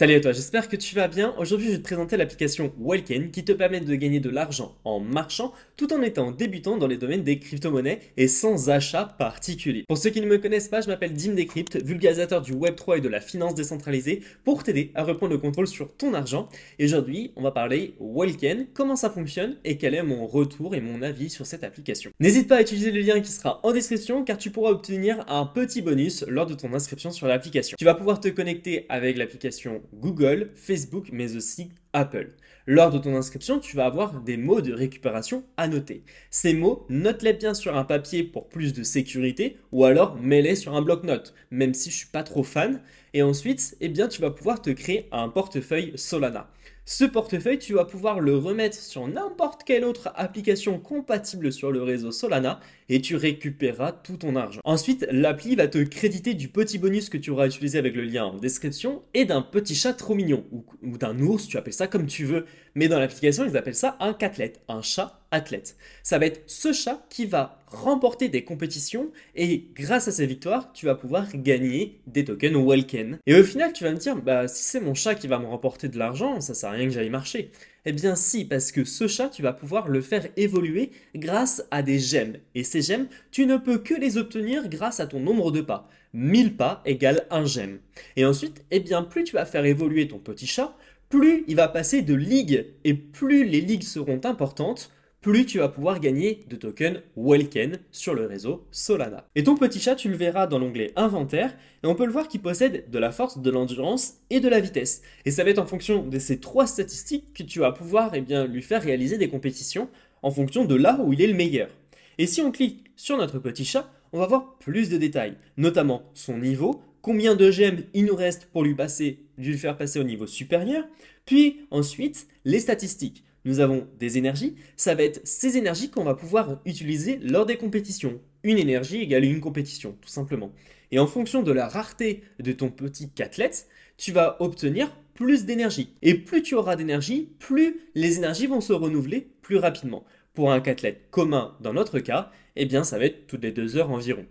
Salut à toi, j'espère que tu vas bien. Aujourd'hui, je vais te présenter l'application Welken qui te permet de gagner de l'argent en marchant tout en étant débutant dans les domaines des crypto-monnaies et sans achat particulier. Pour ceux qui ne me connaissent pas, je m'appelle Dim Decrypt, vulgarisateur du Web3 et de la finance décentralisée pour t'aider à reprendre le contrôle sur ton argent. Et aujourd'hui, on va parler Welken, comment ça fonctionne et quel est mon retour et mon avis sur cette application. N'hésite pas à utiliser le lien qui sera en description car tu pourras obtenir un petit bonus lors de ton inscription sur l'application. Tu vas pouvoir te connecter avec l'application Google, Facebook, mais aussi Apple. Lors de ton inscription, tu vas avoir des mots de récupération à noter. Ces mots, note-les bien sur un papier pour plus de sécurité ou alors mets-les sur un bloc-notes, même si je suis pas trop fan. Et ensuite, eh bien, tu vas pouvoir te créer un portefeuille Solana. Ce portefeuille, tu vas pouvoir le remettre sur n'importe quelle autre application compatible sur le réseau Solana et tu récupéreras tout ton argent. Ensuite, l'appli va te créditer du petit bonus que tu auras utilisé avec le lien en description et d'un petit chat trop mignon ou, d'un ours, tu appelles ça comme tu veux. Mais dans l'application, ils appellent ça un catlet, un chat athlète. Ça va être ce chat qui va remporter des compétitions et grâce à ses victoires, tu vas pouvoir gagner des tokens Welken. Et au final, tu vas me dire, bah si c'est mon chat qui va me remporter de l'argent, ça sert à rien que j'aille marcher. Eh bien si, parce que ce chat, tu vas pouvoir le faire évoluer grâce à des gemmes. Et ces gemmes, tu ne peux que les obtenir grâce à ton nombre de pas. 1000 pas égale 1 gemme. Et ensuite, eh bien plus tu vas faire évoluer ton petit chat, plus il va passer de ligues. Et plus les ligues seront importantes, plus tu vas pouvoir gagner de tokens Welken sur le réseau Solana. Et ton petit chat, tu le verras dans l'onglet Inventaire, et on peut le voir qu'il possède de la force, de l'endurance et de la vitesse. Et ça va être en fonction de ces trois statistiques que tu vas pouvoir eh lui faire réaliser des compétitions en fonction de là où il est le meilleur. Et si on clique sur notre petit chat, on va voir plus de détails, notamment son niveau, combien de gemmes il nous reste pour lui, passer, lui faire passer au niveau supérieur, puis ensuite les statistiques nous avons des énergies, ça va être ces énergies qu'on va pouvoir utiliser lors des compétitions. Une énergie égale une compétition, tout simplement. Et en fonction de la rareté de ton petit catlet, tu vas obtenir plus d'énergie. Et plus tu auras d'énergie, plus les énergies vont se renouveler plus rapidement. Pour un catlet commun, dans notre cas, eh bien ça va être toutes les deux heures environ.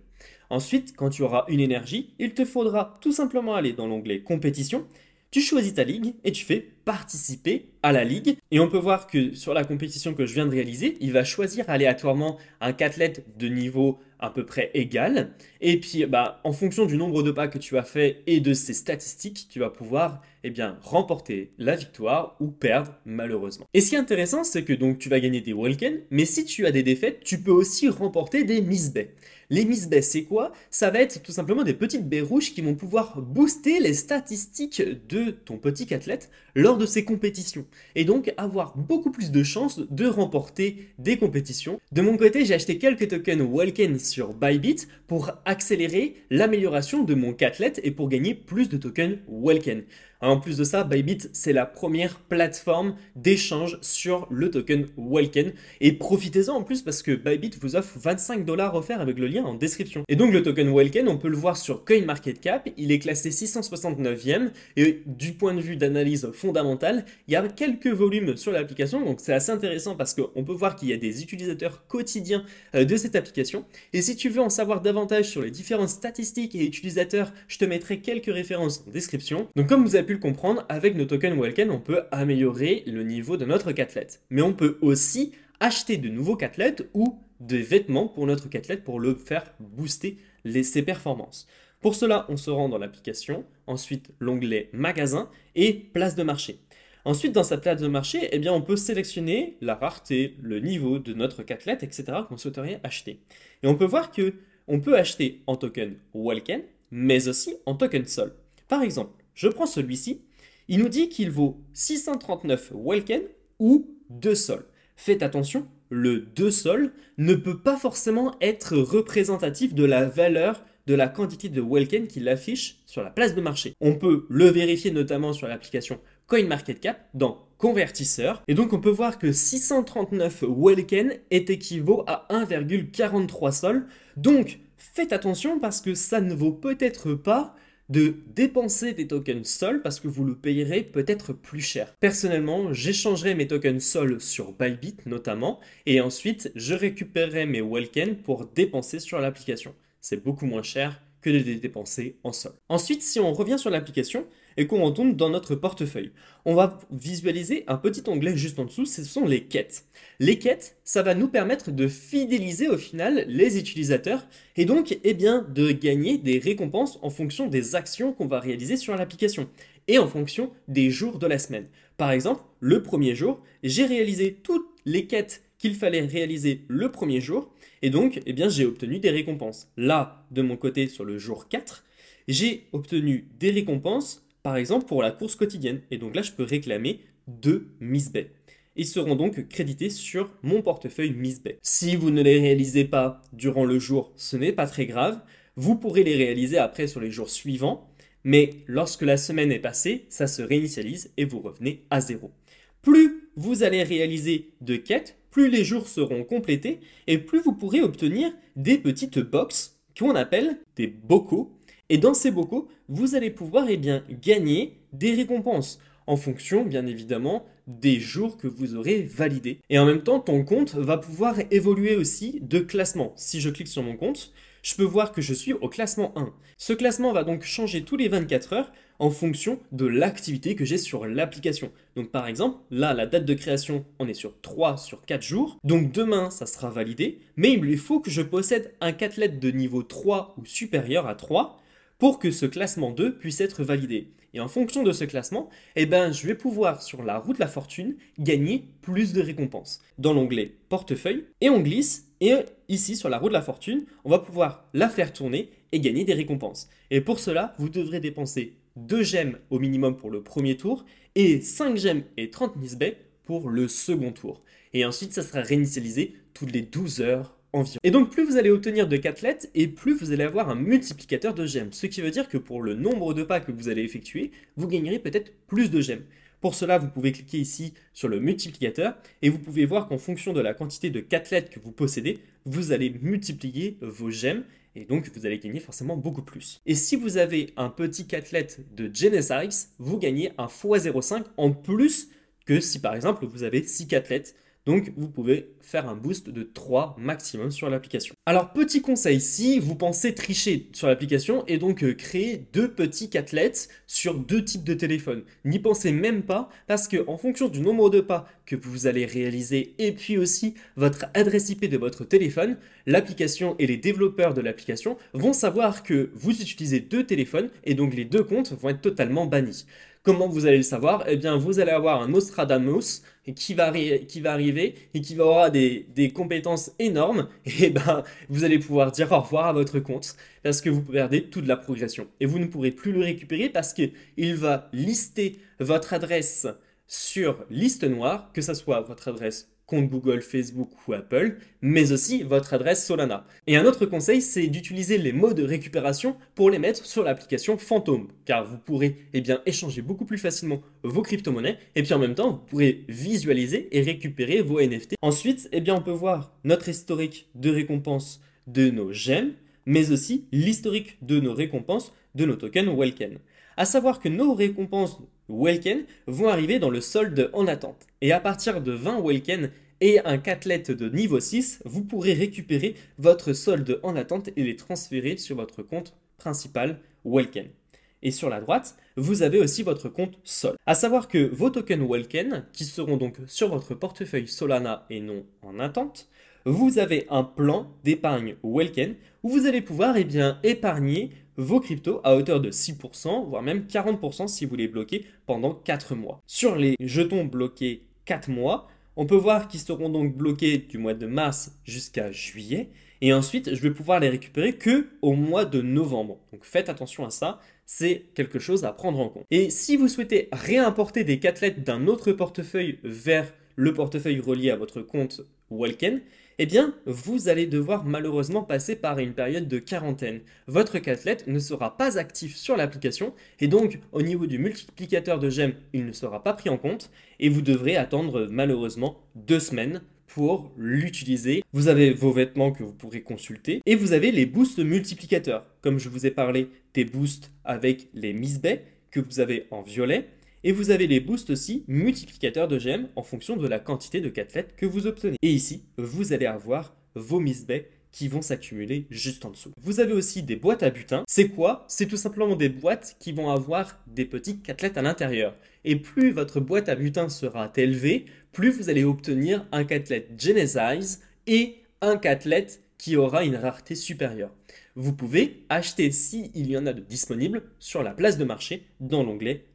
Ensuite, quand tu auras une énergie, il te faudra tout simplement aller dans l'onglet compétition tu choisis ta ligue et tu fais participer à la ligue. Et on peut voir que sur la compétition que je viens de réaliser, il va choisir aléatoirement un cathlète de niveau à peu près égal. Et puis, bah, en fonction du nombre de pas que tu as fait et de ses statistiques, tu vas pouvoir eh bien, remporter la victoire ou perdre malheureusement. Et ce qui est intéressant, c'est que donc tu vas gagner des Welken, mais si tu as des défaites, tu peux aussi remporter des Bay. Les Bay, c'est quoi? Ça va être tout simplement des petites baies rouges qui vont pouvoir booster les statistiques de ton petit athlète lors de ses compétitions. Et donc avoir beaucoup plus de chances de remporter des compétitions. De mon côté, j'ai acheté quelques tokens Welken sur Bybit pour accélérer l'amélioration de mon cathlète et pour gagner plus de tokens Welken. En plus de ça, Bybit, c'est la première plateforme d'échange sur le token Welken. Et profitez-en en plus parce que Bybit vous offre 25 dollars offerts avec le lien en description. Et donc le token Welken, on peut le voir sur CoinMarketCap, il est classé 669e et du point de vue d'analyse fondamentale, il y a quelques volumes sur l'application, donc c'est assez intéressant parce qu'on peut voir qu'il y a des utilisateurs quotidiens euh, de cette application. Et si tu veux en savoir davantage sur les différentes statistiques et utilisateurs, je te mettrai quelques références en description. Donc comme vous avez comprendre, avec nos tokens Welken, on peut améliorer le niveau de notre catlet. Mais on peut aussi acheter de nouveaux catlets ou des vêtements pour notre catlet pour le faire booster les, ses performances. Pour cela, on se rend dans l'application, ensuite l'onglet Magasin et Place de marché. Ensuite, dans sa place de marché, eh bien, on peut sélectionner la rareté, le niveau de notre catlet, etc. qu'on souhaiterait acheter. Et on peut voir que on peut acheter en token Welken, mais aussi en token Sol. Par exemple, je prends celui-ci. Il nous dit qu'il vaut 639 Welken ou 2 sols. Faites attention, le 2 sols ne peut pas forcément être représentatif de la valeur de la quantité de Welken qu'il affiche sur la place de marché. On peut le vérifier notamment sur l'application CoinMarketCap dans convertisseur. Et donc on peut voir que 639 Welken est équivaut à 1,43 sols. Donc faites attention parce que ça ne vaut peut-être pas de dépenser des tokens Sol parce que vous le payerez peut-être plus cher. Personnellement, j'échangerai mes tokens Sol sur Bybit notamment et ensuite je récupérerai mes Welken pour dépenser sur l'application. C'est beaucoup moins cher que de les dépenser en sol. Ensuite, si on revient sur l'application et qu'on retourne dans notre portefeuille, on va visualiser un petit onglet juste en dessous, ce sont les quêtes. Les quêtes, ça va nous permettre de fidéliser au final les utilisateurs et donc eh bien, de gagner des récompenses en fonction des actions qu'on va réaliser sur l'application et en fonction des jours de la semaine. Par exemple, le premier jour, j'ai réalisé toutes les quêtes qu'il fallait réaliser le premier jour et donc, eh bien, j'ai obtenu des récompenses. Là, de mon côté, sur le jour 4, j'ai obtenu des récompenses, par exemple, pour la course quotidienne. Et donc là, je peux réclamer deux Bay. Ils seront donc crédités sur mon portefeuille Miss Bay. Si vous ne les réalisez pas durant le jour, ce n'est pas très grave. Vous pourrez les réaliser après sur les jours suivants. Mais lorsque la semaine est passée, ça se réinitialise et vous revenez à zéro. Plus vous allez réaliser de quêtes, plus les jours seront complétés et plus vous pourrez obtenir des petites boxes qu'on appelle des bocaux. Et dans ces bocaux, vous allez pouvoir eh gagner des récompenses en fonction, bien évidemment, des jours que vous aurez validés. Et en même temps, ton compte va pouvoir évoluer aussi de classement. Si je clique sur mon compte, je peux voir que je suis au classement 1. Ce classement va donc changer tous les 24 heures en fonction de l'activité que j'ai sur l'application. Donc par exemple, là, la date de création, on est sur 3 sur 4 jours. Donc demain, ça sera validé, mais il lui faut que je possède un catlet de niveau 3 ou supérieur à 3 pour que ce classement 2 puisse être validé. Et en fonction de ce classement, eh ben, je vais pouvoir, sur la route de la fortune, gagner plus de récompenses. Dans l'onglet portefeuille, et on glisse, et ici, sur la roue de la fortune, on va pouvoir la faire tourner et gagner des récompenses. Et pour cela, vous devrez dépenser 2 gemmes au minimum pour le premier tour et 5 gemmes et 30 miss bay pour le second tour. Et ensuite, ça sera réinitialisé toutes les 12 heures environ. Et donc, plus vous allez obtenir de catlettes et plus vous allez avoir un multiplicateur de gemmes. Ce qui veut dire que pour le nombre de pas que vous allez effectuer, vous gagnerez peut-être plus de gemmes. Pour cela, vous pouvez cliquer ici sur le multiplicateur et vous pouvez voir qu'en fonction de la quantité de catlettes que vous possédez, vous allez multiplier vos gemmes et donc vous allez gagner forcément beaucoup plus. Et si vous avez un petit catlet de Genesis, vous gagnez un x05 en plus que si par exemple vous avez 6 catlettes donc vous pouvez faire un boost de 3 maximum sur l'application. Alors petit conseil, si vous pensez tricher sur l'application et donc euh, créer deux petits catlets sur deux types de téléphones, n'y pensez même pas parce que en fonction du nombre de pas que vous allez réaliser et puis aussi votre adresse IP de votre téléphone, l'application et les développeurs de l'application vont savoir que vous utilisez deux téléphones et donc les deux comptes vont être totalement bannis. Comment vous allez le savoir Eh bien, vous allez avoir un Nostradamus qui va, arriver et qui va avoir des, des, compétences énormes. Et ben, vous allez pouvoir dire au revoir à votre compte parce que vous perdez toute la progression. Et vous ne pourrez plus le récupérer parce qu'il va lister votre adresse sur liste noire, que ce soit votre adresse compte Google, Facebook ou Apple, mais aussi votre adresse Solana. Et un autre conseil, c'est d'utiliser les mots de récupération pour les mettre sur l'application Phantom, car vous pourrez eh bien, échanger beaucoup plus facilement vos crypto-monnaies, et puis en même temps, vous pourrez visualiser et récupérer vos NFT. Ensuite, eh bien, on peut voir notre historique de récompense de nos gemmes, mais aussi l'historique de nos récompenses de nos tokens Welken. À savoir que nos récompenses Welken vont arriver dans le solde en attente. Et à partir de 20 Welken et un catlet de niveau 6, vous pourrez récupérer votre solde en attente et les transférer sur votre compte principal Welken. Et sur la droite, vous avez aussi votre compte Sol. À savoir que vos tokens Welken, qui seront donc sur votre portefeuille Solana et non en attente, vous avez un plan d'épargne Welken où vous allez pouvoir eh bien, épargner vos cryptos à hauteur de 6%, voire même 40% si vous les bloquez pendant 4 mois. Sur les jetons bloqués 4 mois, on peut voir qu'ils seront donc bloqués du mois de mars jusqu'à juillet. Et ensuite, je vais pouvoir les récupérer que au mois de novembre. Donc faites attention à ça, c'est quelque chose à prendre en compte. Et si vous souhaitez réimporter des catlettes d'un autre portefeuille vers le portefeuille relié à votre compte Walken, eh bien, vous allez devoir malheureusement passer par une période de quarantaine. Votre catlet ne sera pas actif sur l'application et donc au niveau du multiplicateur de gemmes, il ne sera pas pris en compte et vous devrez attendre malheureusement deux semaines pour l'utiliser. Vous avez vos vêtements que vous pourrez consulter et vous avez les boosts multiplicateurs. Comme je vous ai parlé des boosts avec les Bay que vous avez en violet et vous avez les boosts aussi multiplicateurs de gemmes en fonction de la quantité de catlettes que vous obtenez. Et ici, vous allez avoir vos Bay qui vont s'accumuler juste en dessous. Vous avez aussi des boîtes à butin. C'est quoi? C'est tout simplement des boîtes qui vont avoir des petits catelettes à l'intérieur. Et plus votre boîte à butin sera élevée, plus vous allez obtenir un catelet Genesis et un catelet qui aura une rareté supérieure. Vous pouvez acheter s'il y en a de disponibles sur la place de marché dans l'onglet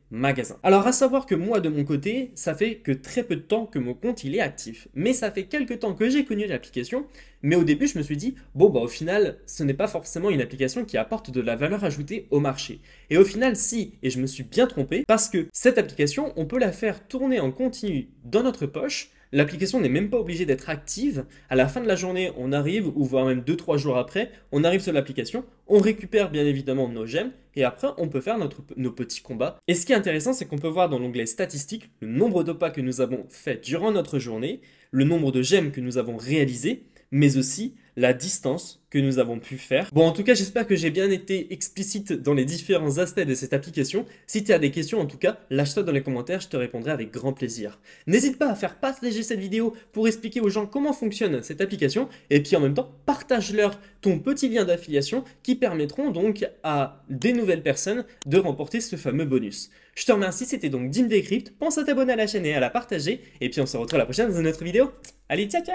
Alors à savoir que moi de mon côté, ça fait que très peu de temps que mon compte il est actif. Mais ça fait quelques temps que j'ai connu l'application, mais au début je me suis dit, bon bah au final, ce n'est pas forcément une application qui apporte de la valeur ajoutée au marché. Et au final si, et je me suis bien trompé, parce que cette application, on peut la faire tourner en continu dans notre poche, L'application n'est même pas obligée d'être active. À la fin de la journée, on arrive, ou voire même 2-3 jours après, on arrive sur l'application, on récupère bien évidemment nos gemmes, et après on peut faire nos petits combats. Et ce qui est intéressant, c'est qu'on peut voir dans l'onglet statistiques le nombre de pas que nous avons fait durant notre journée, le nombre de gemmes que nous avons réalisés, mais aussi la distance que nous avons pu faire. Bon, en tout cas, j'espère que j'ai bien été explicite dans les différents aspects de cette application. Si tu as des questions, en tout cas, lâche-toi dans les commentaires, je te répondrai avec grand plaisir. N'hésite pas à faire partager cette vidéo pour expliquer aux gens comment fonctionne cette application, et puis en même temps, partage-leur ton petit lien d'affiliation qui permettront donc à des nouvelles personnes de remporter ce fameux bonus. Je te remercie, c'était donc Dim Decrypt. Pense à t'abonner à la chaîne et à la partager, et puis on se retrouve la prochaine dans une autre vidéo. Allez, ciao ciao